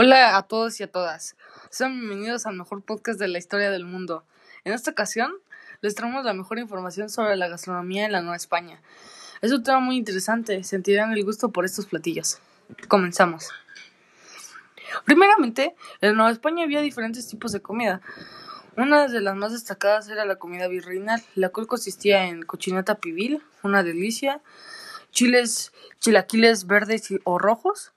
Hola a todos y a todas. Sean bienvenidos al mejor podcast de la historia del mundo. En esta ocasión les traemos la mejor información sobre la gastronomía en la Nueva España. Es un tema muy interesante, sentirán el gusto por estos platillos. Comenzamos. Primeramente, en Nueva España había diferentes tipos de comida. Una de las más destacadas era la comida virreinal, la cual consistía en cochinata pibil, una delicia, chiles, chilaquiles verdes o rojos,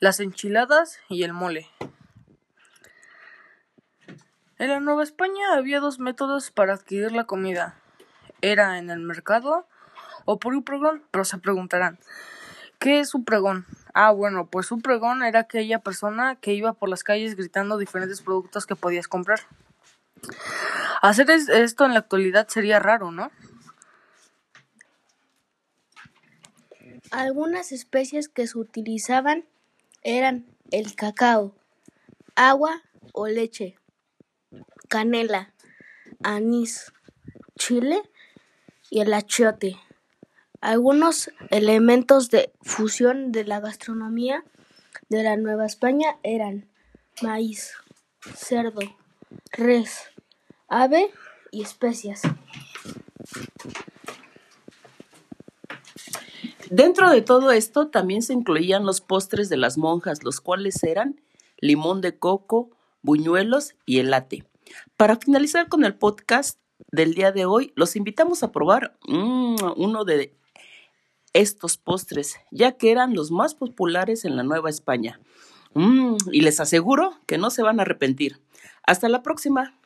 las enchiladas y el mole. En la Nueva España había dos métodos para adquirir la comida. Era en el mercado o por un pregón, pero se preguntarán, ¿qué es un pregón? Ah, bueno, pues un pregón era aquella persona que iba por las calles gritando diferentes productos que podías comprar. Hacer esto en la actualidad sería raro, ¿no? Algunas especies que se utilizaban eran el cacao, agua o leche, canela, anís, chile y el achiote. Algunos elementos de fusión de la gastronomía de la Nueva España eran maíz, cerdo, res, ave y especias. Dentro de todo esto también se incluían los postres de las monjas, los cuales eran limón de coco, buñuelos y elate. Para finalizar con el podcast del día de hoy, los invitamos a probar mm, uno de estos postres, ya que eran los más populares en la Nueva España. Mm, y les aseguro que no se van a arrepentir. Hasta la próxima.